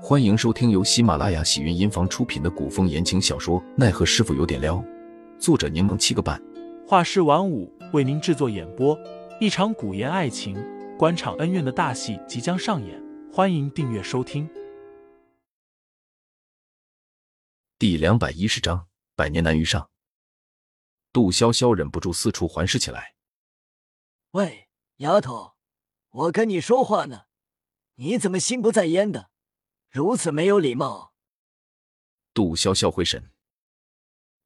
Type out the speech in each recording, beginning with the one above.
欢迎收听由喜马拉雅喜云音房出品的古风言情小说《奈何师傅有点撩》，作者柠檬七个半，画师晚舞为您制作演播。一场古言爱情、官场恩怨的大戏即将上演，欢迎订阅收听。第两百一十章，百年难遇上。杜潇潇忍不住四处环视起来。喂，丫头，我跟你说话呢，你怎么心不在焉的？如此没有礼貌！杜潇潇回神，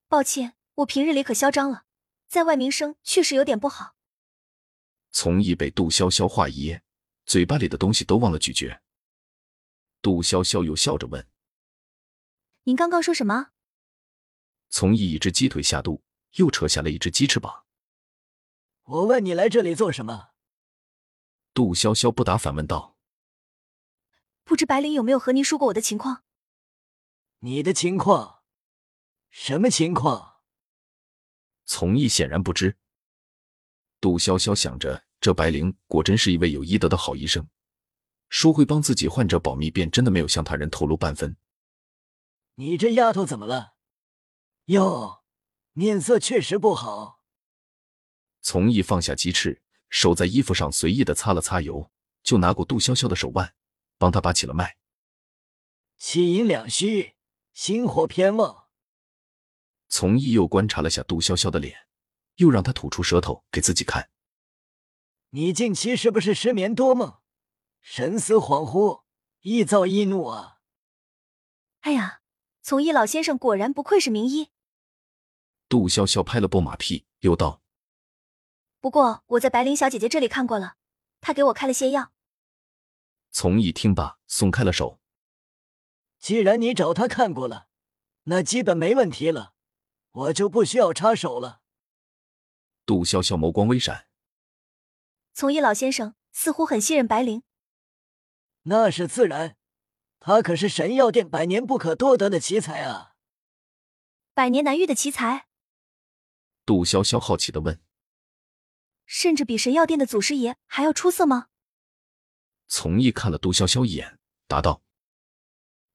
抱歉，我平日里可嚣张了，在外名声确实有点不好。从义被杜潇潇话一噎，嘴巴里的东西都忘了咀嚼。杜潇潇又笑着问：“您刚刚说什么？”从义一只鸡腿下肚，又扯下了一只鸡翅膀。我问你来这里做什么？杜潇潇不答，反问道。不知白灵有没有和您说过我的情况？你的情况？什么情况？从义显然不知。杜潇潇想着，这白灵果真是一位有医德的好医生，说会帮自己患者保密，便真的没有向他人透露半分。你这丫头怎么了？哟，面色确实不好。从义放下鸡翅，手在衣服上随意的擦了擦油，就拿过杜潇潇的手腕。帮他把起了脉，气阴两虚，心火偏旺。从义又观察了下杜潇潇的脸，又让他吐出舌头给自己看。你近期是不是失眠多梦，神思恍惚，易躁易怒啊？哎呀，从义老先生果然不愧是名医。杜潇潇拍了波马屁，又道：“不过我在白灵小姐姐这里看过了，她给我开了些药。”从一听罢，松开了手。既然你找他看过了，那基本没问题了，我就不需要插手了。杜潇潇眸光微闪，从一老先生似乎很信任白灵。那是自然，他可是神药店百年不可多得的奇才啊！百年难遇的奇才？杜潇潇好奇的问：“甚至比神药店的祖师爷还要出色吗？”从义看了杜潇潇一眼，答道：“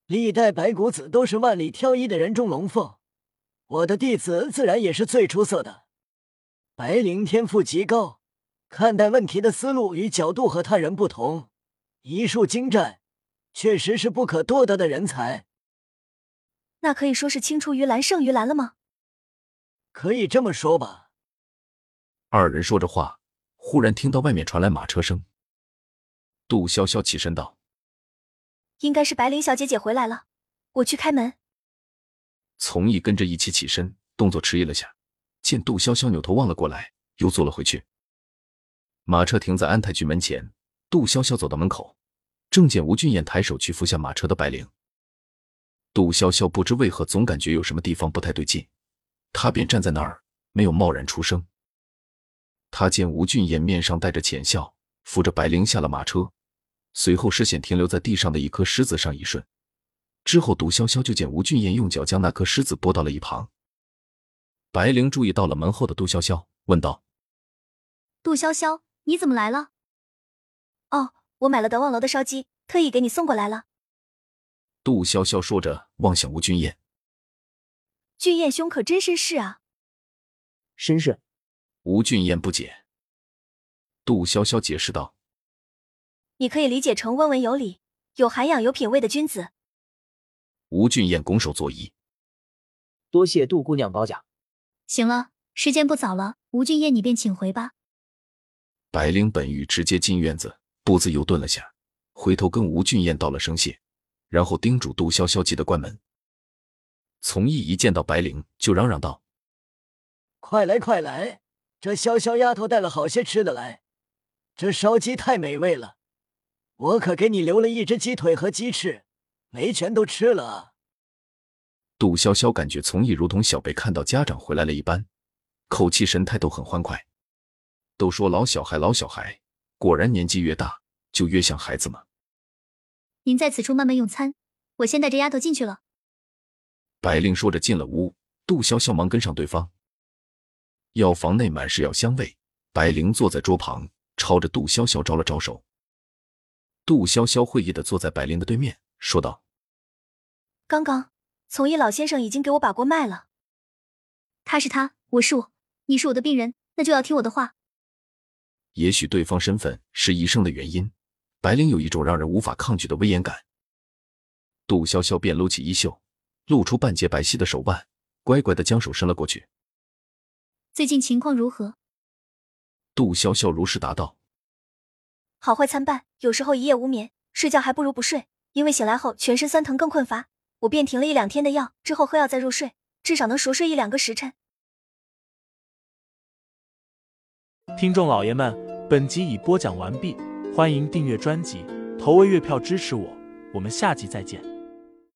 历代白骨子都是万里挑一的人中龙凤，我的弟子自然也是最出色的。白灵天赋极高，看待问题的思路与角度和他人不同，医术精湛，确实是不可多得的人才。那可以说是青出于蓝胜于蓝了吗？可以这么说吧。”二人说着话，忽然听到外面传来马车声。杜潇潇起身道：“应该是白灵小姐姐回来了，我去开门。”从义跟着一起起身，动作迟疑了下，见杜潇潇扭头望了过来，又坐了回去。马车停在安泰局门前，杜潇潇走到门口，正见吴俊彦抬手去扶下马车的白灵。杜潇潇不知为何总感觉有什么地方不太对劲，他便站在那儿，没有贸然出声。他见吴俊彦面上带着浅笑，扶着白灵下了马车。随后，视线停留在地上的一颗石子上一瞬，之后，杜潇潇就见吴俊彦用脚将那颗石子拨到了一旁。白灵注意到了门后的杜潇潇，问道：“杜潇潇，你怎么来了？”“哦，我买了德望楼的烧鸡，特意给你送过来了。”杜潇潇说着，望向吴俊彦。“俊彦兄可真绅士啊！”“绅士。”吴俊彦不解。杜潇潇解释道。你可以理解成温文有礼、有涵养、有品位的君子。吴俊彦拱手作揖，多谢杜姑娘褒奖。行了，时间不早了，吴俊彦你便请回吧。白灵本欲直接进院子，步子又顿了下，回头跟吴俊彦道了声谢，然后叮嘱杜潇潇记得关门。从义一见到白灵，就嚷嚷道：“快来快来，这潇潇丫头带了好些吃的来，这烧鸡太美味了。”我可给你留了一只鸡腿和鸡翅，没全都吃了啊！杜潇潇感觉从义如同小贝看到家长回来了一般，口气神态都很欢快。都说老小孩老小孩，果然年纪越大就越像孩子嘛。您在此处慢慢用餐，我先带着丫头进去了。白灵说着进了屋，杜潇潇忙跟上对方。药房内满是药香味，白灵坐在桌旁，朝着杜潇潇招了招手。杜潇潇会意的坐在白灵的对面，说道：“刚刚从医老先生已经给我把过脉了。他是他，我是我，你是我的病人，那就要听我的话。也许对方身份是医生的原因，白灵有一种让人无法抗拒的威严感。杜潇潇便撸起衣袖，露出半截白皙的手腕，乖乖的将手伸了过去。最近情况如何？杜潇潇如实答道：“好坏参半，有时候一夜无眠，睡觉还不如不睡。因为醒来后全身酸疼更困乏，我便停了一两天的药，之后喝药再入睡，至少能熟睡一两个时辰。”听众老爷们，本集已播讲完毕，欢迎订阅专辑，投喂月票支持我，我们下集再见。